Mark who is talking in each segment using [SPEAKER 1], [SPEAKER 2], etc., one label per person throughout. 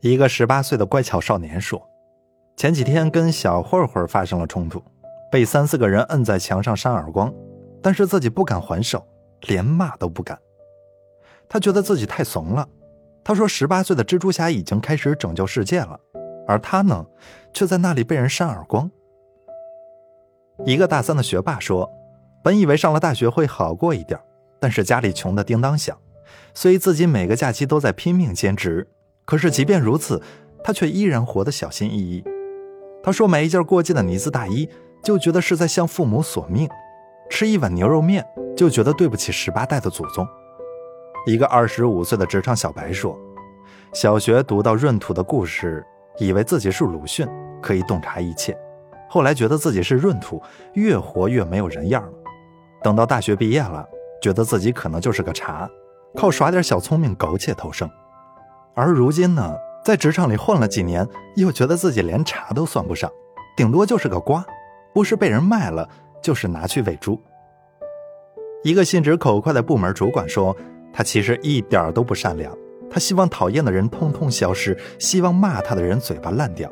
[SPEAKER 1] 一个十八岁的乖巧少年说：“前几天跟小混混发生了冲突，被三四个人摁在墙上扇耳光，但是自己不敢还手，连骂都不敢。他觉得自己太怂了。他说，十八岁的蜘蛛侠已经开始拯救世界了，而他呢，却在那里被人扇耳光。”一个大三的学霸说：“本以为上了大学会好过一点，但是家里穷得叮当响，所以自己每个假期都在拼命兼职。”可是，即便如此，他却依然活得小心翼翼。他说：“买一件过季的呢子大衣，就觉得是在向父母索命；吃一碗牛肉面，就觉得对不起十八代的祖宗。”一个二十五岁的职场小白说：“小学读到闰土的故事，以为自己是鲁迅，可以洞察一切；后来觉得自己是闰土，越活越没有人样了。等到大学毕业了，觉得自己可能就是个茶，靠耍点小聪明苟且偷生。”而如今呢，在职场里混了几年，又觉得自己连茶都算不上，顶多就是个瓜，不是被人卖了，就是拿去喂猪。一个心直口快的部门主管说：“他其实一点都不善良，他希望讨厌的人通通消失，希望骂他的人嘴巴烂掉。”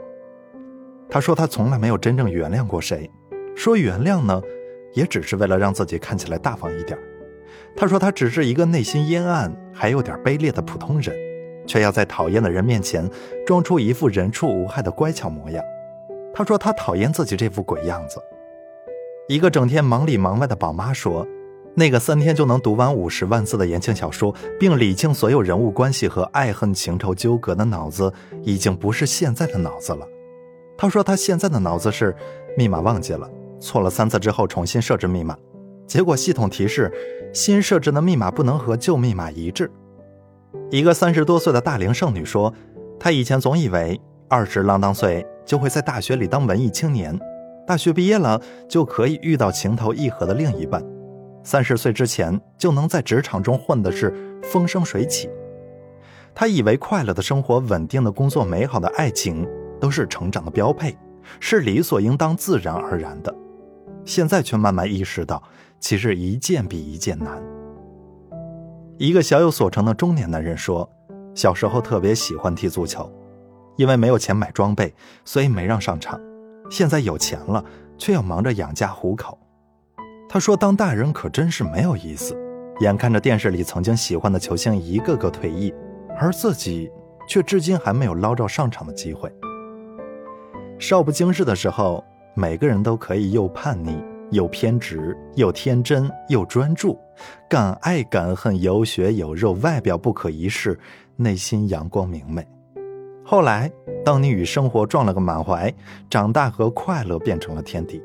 [SPEAKER 1] 他说他从来没有真正原谅过谁，说原谅呢，也只是为了让自己看起来大方一点。他说他只是一个内心阴暗还有点卑劣的普通人。却要在讨厌的人面前装出一副人畜无害的乖巧模样。他说他讨厌自己这副鬼样子。一个整天忙里忙外的宝妈说：“那个三天就能读完五十万字的言情小说，并理清所有人物关系和爱恨情仇纠葛的脑子，已经不是现在的脑子了。”他说他现在的脑子是密码忘记了，错了三次之后重新设置密码，结果系统提示新设置的密码不能和旧密码一致。一个三十多岁的大龄剩女说：“她以前总以为二十郎当岁就会在大学里当文艺青年，大学毕业了就可以遇到情投意合的另一半，三十岁之前就能在职场中混的是风生水起。她以为快乐的生活、稳定的工作、美好的爱情都是成长的标配，是理所应当、自然而然的。现在却慢慢意识到，其实一件比一件难。”一个小有所成的中年男人说：“小时候特别喜欢踢足球，因为没有钱买装备，所以没让上场。现在有钱了，却要忙着养家糊口。”他说：“当大人可真是没有意思，眼看着电视里曾经喜欢的球星一个个退役，而自己却至今还没有捞着上场的机会。少不经事的时候，每个人都可以又叛逆。”又偏执，又天真，又专注，敢爱敢恨，有血有肉，外表不可一世，内心阳光明媚。后来，当你与生活撞了个满怀，长大和快乐变成了天敌，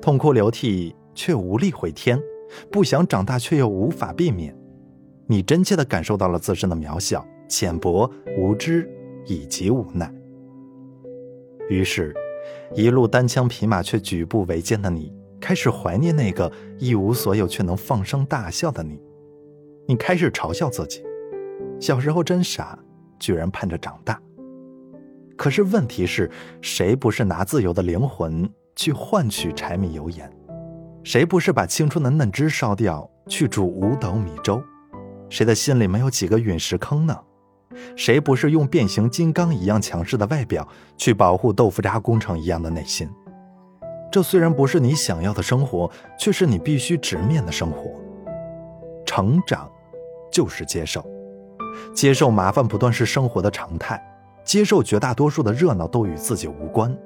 [SPEAKER 1] 痛哭流涕却无力回天，不想长大却又无法避免。你真切地感受到了自身的渺小、浅薄、无知以及无奈。于是，一路单枪匹马却举步维艰的你。开始怀念那个一无所有却能放声大笑的你，你开始嘲笑自己，小时候真傻，居然盼着长大。可是问题是谁不是拿自由的灵魂去换取柴米油盐？谁不是把青春的嫩枝烧掉去煮五斗米粥？谁的心里没有几个陨石坑呢？谁不是用变形金刚一样强势的外表去保护豆腐渣工程一样的内心？这虽然不是你想要的生活，却是你必须直面的生活。成长，就是接受，接受麻烦不断是生活的常态，接受绝大多数的热闹都与自己无关，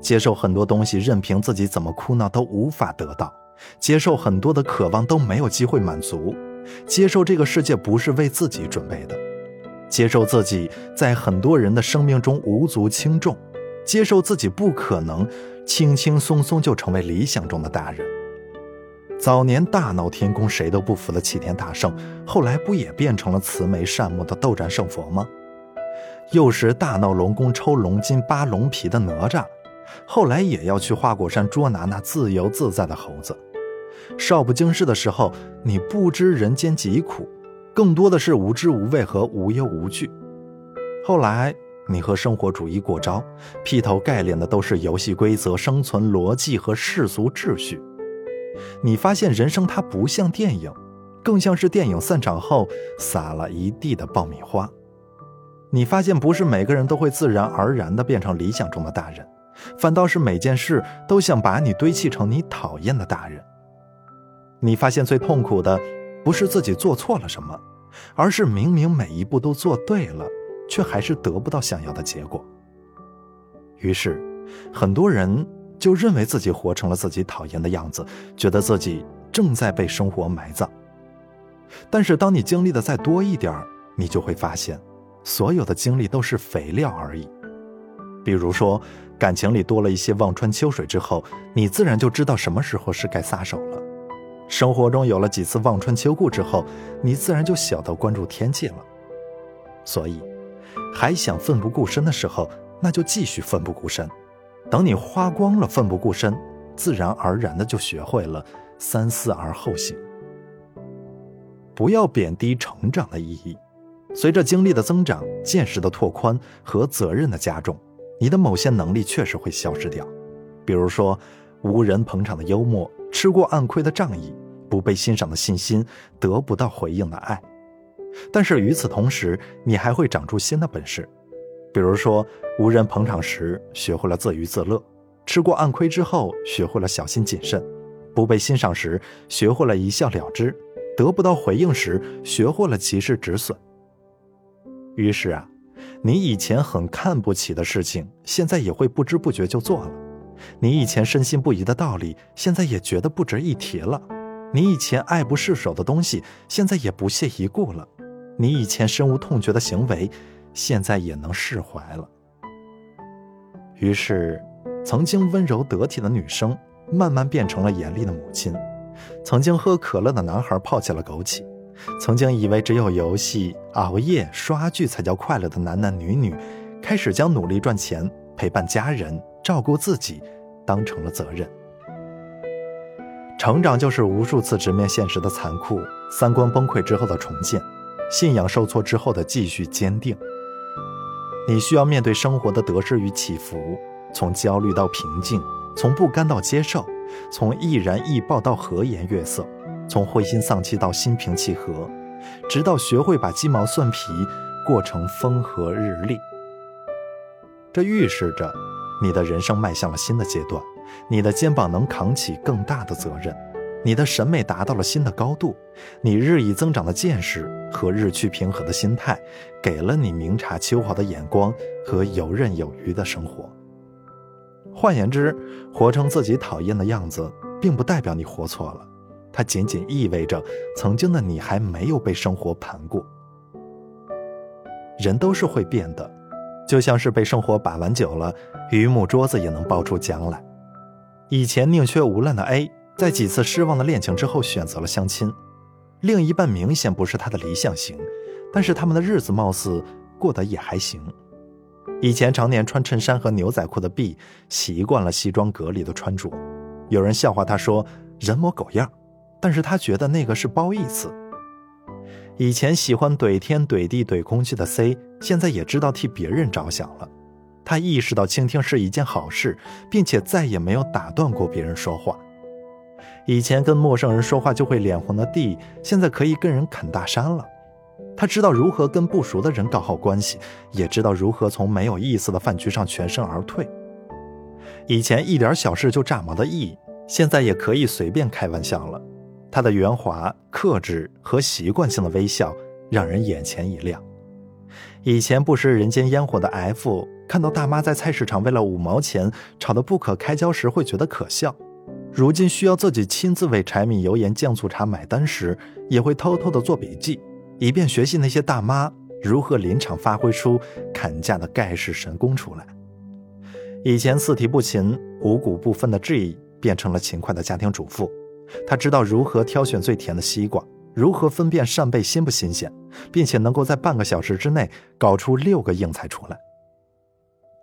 [SPEAKER 1] 接受很多东西任凭自己怎么哭闹都无法得到，接受很多的渴望都没有机会满足，接受这个世界不是为自己准备的，接受自己在很多人的生命中无足轻重。接受自己不可能轻轻松松就成为理想中的大人。早年大闹天宫谁都不服的齐天大圣，后来不也变成了慈眉善目的斗战胜佛吗？幼时大闹龙宫抽龙筋扒龙皮的哪吒，后来也要去花果山捉拿那自由自在的猴子。少不经事的时候，你不知人间疾苦，更多的是无知无畏和无忧无惧。后来。你和生活主义过招，劈头盖脸的都是游戏规则、生存逻辑和世俗秩序。你发现人生它不像电影，更像是电影散场后撒了一地的爆米花。你发现不是每个人都会自然而然地变成理想中的大人，反倒是每件事都想把你堆砌成你讨厌的大人。你发现最痛苦的，不是自己做错了什么，而是明明每一步都做对了，却还是得不到想要的结果。于是，很多人就认为自己活成了自己讨厌的样子，觉得自己正在被生活埋葬。但是，当你经历的再多一点你就会发现，所有的经历都是肥料而已。比如说，感情里多了一些望穿秋水之后，你自然就知道什么时候是该撒手了。生活中有了几次望穿秋裤之后，你自然就晓得关注天气了。所以，还想奋不顾身的时候，那就继续奋不顾身。等你花光了奋不顾身，自然而然的就学会了三思而后行。不要贬低成长的意义。随着经历的增长、见识的拓宽和责任的加重，你的某些能力确实会消失掉。比如说，无人捧场的幽默。吃过暗亏的仗义，不被欣赏的信心，得不到回应的爱。但是与此同时，你还会长出新的本事，比如说无人捧场时学会了自娱自乐，吃过暗亏之后学会了小心谨慎，不被欣赏时学会了一笑了之，得不到回应时学会了及时止损。于是啊，你以前很看不起的事情，现在也会不知不觉就做了。你以前深信不疑的道理，现在也觉得不值一提了；你以前爱不释手的东西，现在也不屑一顾了；你以前深恶痛绝的行为，现在也能释怀了。于是，曾经温柔得体的女生，慢慢变成了严厉的母亲；曾经喝可乐的男孩，泡起了枸杞；曾经以为只有游戏、熬夜、刷剧才叫快乐的男男女女，开始将努力赚钱、陪伴家人。照顾自己，当成了责任。成长就是无数次直面现实的残酷，三观崩溃之后的重建，信仰受挫之后的继续坚定。你需要面对生活的得失与起伏，从焦虑到平静，从不甘到接受，从易燃易爆到和颜悦色，从灰心丧气到心平气和，直到学会把鸡毛蒜皮过成风和日丽。这预示着。你的人生迈向了新的阶段，你的肩膀能扛起更大的责任，你的审美达到了新的高度，你日益增长的见识和日趋平和的心态，给了你明察秋毫的眼光和游刃有余的生活。换言之，活成自己讨厌的样子，并不代表你活错了，它仅仅意味着曾经的你还没有被生活盘过。人都是会变的。就像是被生活把玩久了，榆木桌子也能爆出浆来。以前宁缺毋滥的 A，在几次失望的恋情之后选择了相亲，另一半明显不是他的理想型，但是他们的日子貌似过得也还行。以前常年穿衬衫和牛仔裤的 B，习惯了西装革履的穿着，有人笑话他说人模狗样，但是他觉得那个是褒义词。以前喜欢怼天怼地怼空气的 C，现在也知道替别人着想了。他意识到倾听是一件好事，并且再也没有打断过别人说话。以前跟陌生人说话就会脸红的 D，现在可以跟人侃大山了。他知道如何跟不熟的人搞好关系，也知道如何从没有意思的饭局上全身而退。以前一点小事就炸毛的 E，现在也可以随便开玩笑了。他的圆滑、克制和习惯性的微笑让人眼前一亮。以前不食人间烟火的 F，看到大妈在菜市场为了五毛钱吵得不可开交时会觉得可笑，如今需要自己亲自为柴米油盐酱醋茶买单时，也会偷偷的做笔记，以便学习那些大妈如何临场发挥出砍价的盖世神功出来。以前四体不勤、五谷不分的质疑变成了勤快的家庭主妇。他知道如何挑选最甜的西瓜，如何分辨扇贝新不新鲜，并且能够在半个小时之内搞出六个硬菜出来。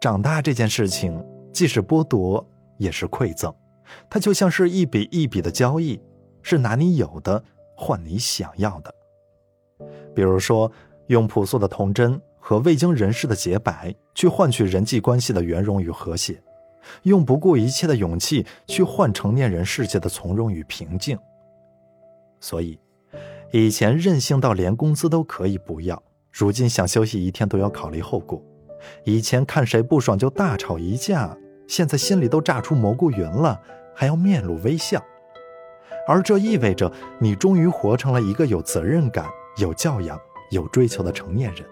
[SPEAKER 1] 长大这件事情既是剥夺，也是馈赠，它就像是一笔一笔的交易，是拿你有的换你想要的。比如说，用朴素的童真和未经人事的洁白，去换取人际关系的圆融与和谐。用不顾一切的勇气去换成年人世界的从容与平静。所以，以前任性到连工资都可以不要，如今想休息一天都要考虑后果。以前看谁不爽就大吵一架，现在心里都炸出蘑菇云了，还要面露微笑。而这意味着你终于活成了一个有责任感、有教养、有追求的成年人，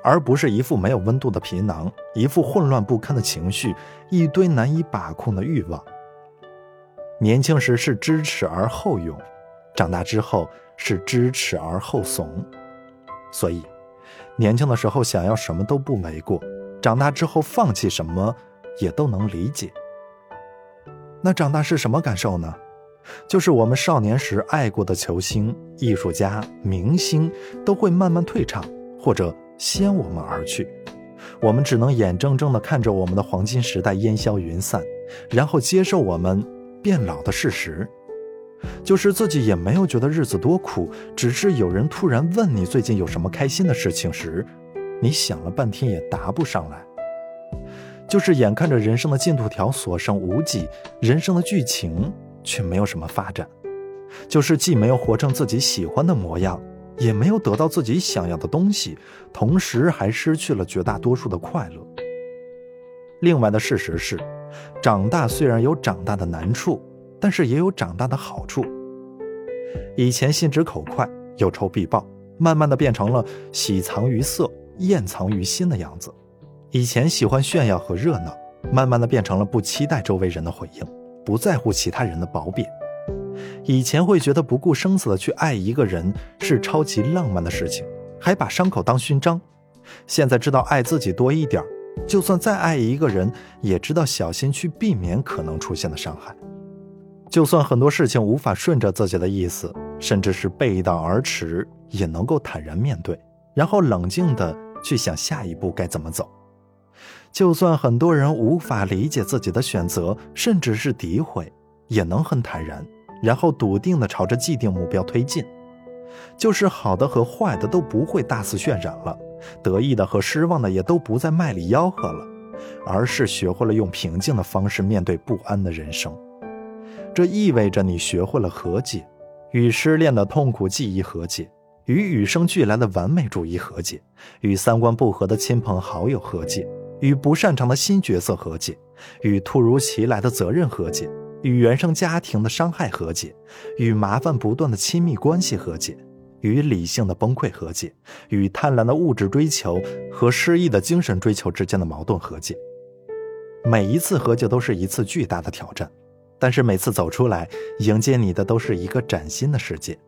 [SPEAKER 1] 而不是一副没有温度的皮囊，一副混乱不堪的情绪，一堆难以把控的欲望。年轻时是知耻而后勇，长大之后是知耻而后怂。所以，年轻的时候想要什么都不为过，长大之后放弃什么也都能理解。那长大是什么感受呢？就是我们少年时爱过的球星、艺术家、明星都会慢慢退场，或者先我们而去，我们只能眼睁睁地看着我们的黄金时代烟消云散，然后接受我们。变老的事实，就是自己也没有觉得日子多苦，只是有人突然问你最近有什么开心的事情时，你想了半天也答不上来。就是眼看着人生的进度条所剩无几，人生的剧情却没有什么发展，就是既没有活成自己喜欢的模样，也没有得到自己想要的东西，同时还失去了绝大多数的快乐。另外的事实是。长大虽然有长大的难处，但是也有长大的好处。以前心直口快，有仇必报，慢慢的变成了喜藏于色，厌藏于心的样子。以前喜欢炫耀和热闹，慢慢的变成了不期待周围人的回应，不在乎其他人的褒贬。以前会觉得不顾生死的去爱一个人是超级浪漫的事情，还把伤口当勋章。现在知道爱自己多一点就算再爱一个人，也知道小心去避免可能出现的伤害。就算很多事情无法顺着自己的意思，甚至是背道而驰，也能够坦然面对，然后冷静的去想下一步该怎么走。就算很多人无法理解自己的选择，甚至是诋毁，也能很坦然，然后笃定的朝着既定目标推进。就是好的和坏的都不会大肆渲染了。得意的和失望的也都不再卖力吆喝了，而是学会了用平静的方式面对不安的人生。这意味着你学会了和解，与失恋的痛苦记忆和解，与与生俱来的完美主义和解，与三观不合的亲朋好友和解，与不擅长的新角色和解，与突如其来的责任和解，与原生家庭的伤害和解，与麻烦不断的亲密关系和解。与理性的崩溃和解，与贪婪的物质追求和失意的精神追求之间的矛盾和解。每一次和解都是一次巨大的挑战，但是每次走出来，迎接你的都是一个崭新的世界。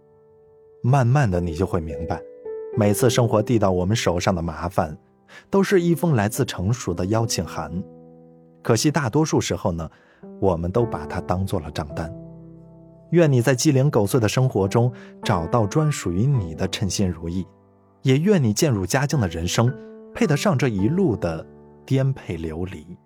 [SPEAKER 1] 慢慢的，你就会明白，每次生活递到我们手上的麻烦，都是一封来自成熟的邀请函。可惜大多数时候呢，我们都把它当做了账单。愿你在鸡零狗碎的生活中找到专属于你的称心如意，也愿你渐入佳境的人生配得上这一路的颠沛流离。